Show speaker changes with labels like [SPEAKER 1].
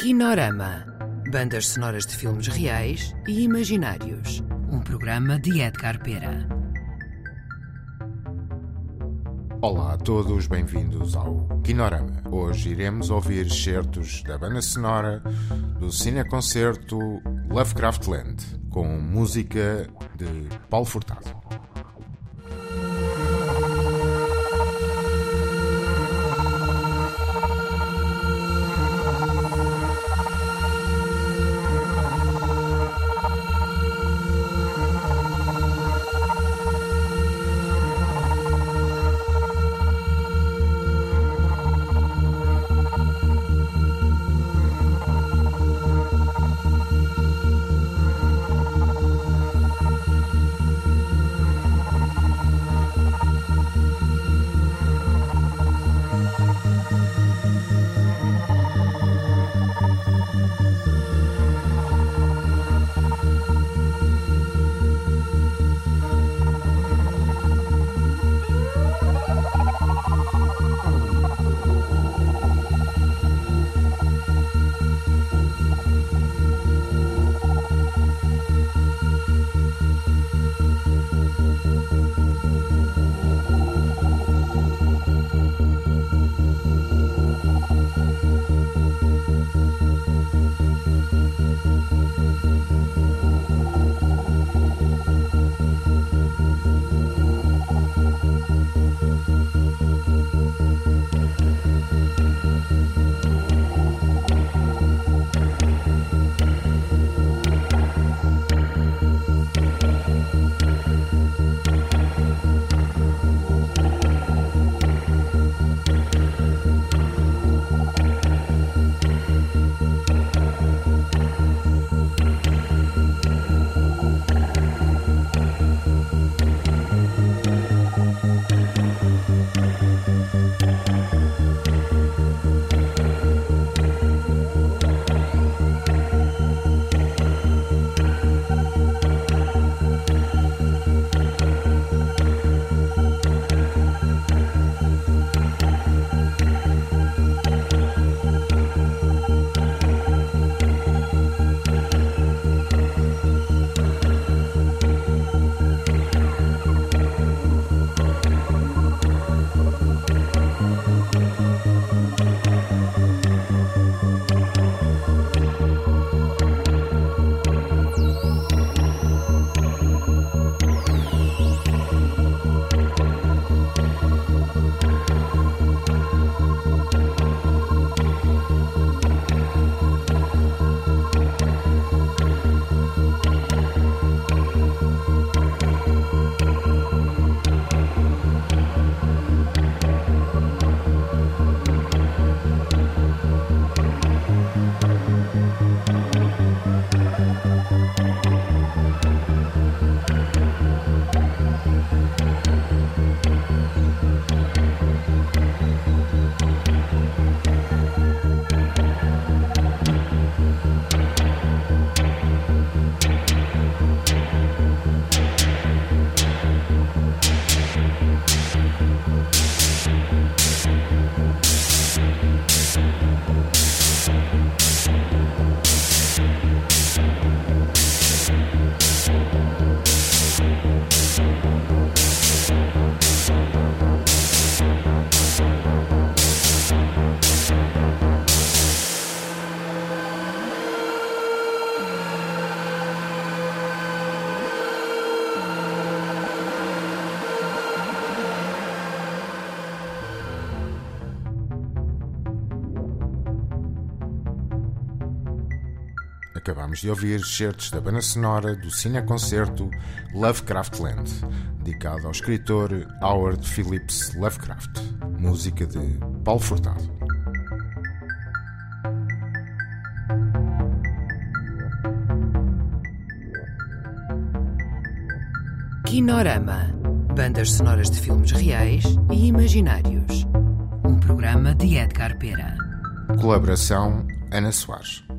[SPEAKER 1] Kinorama. Bandas sonoras de filmes reais e imaginários. Um programa de Edgar Pera.
[SPEAKER 2] Olá a todos, bem-vindos ao Kinorama. Hoje iremos ouvir certos da banda sonora do cineconcerto Lovecraftland, com música de Paulo Furtado. Acabamos de ouvir certos da banda sonora do cineconcerto Lovecraftland, dedicado ao escritor Howard Phillips Lovecraft, música de Paulo Furtado.
[SPEAKER 1] Kinorama. Bandas sonoras de filmes reais e imaginários. Um programa de Edgar Pera.
[SPEAKER 2] Colaboração Ana Soares.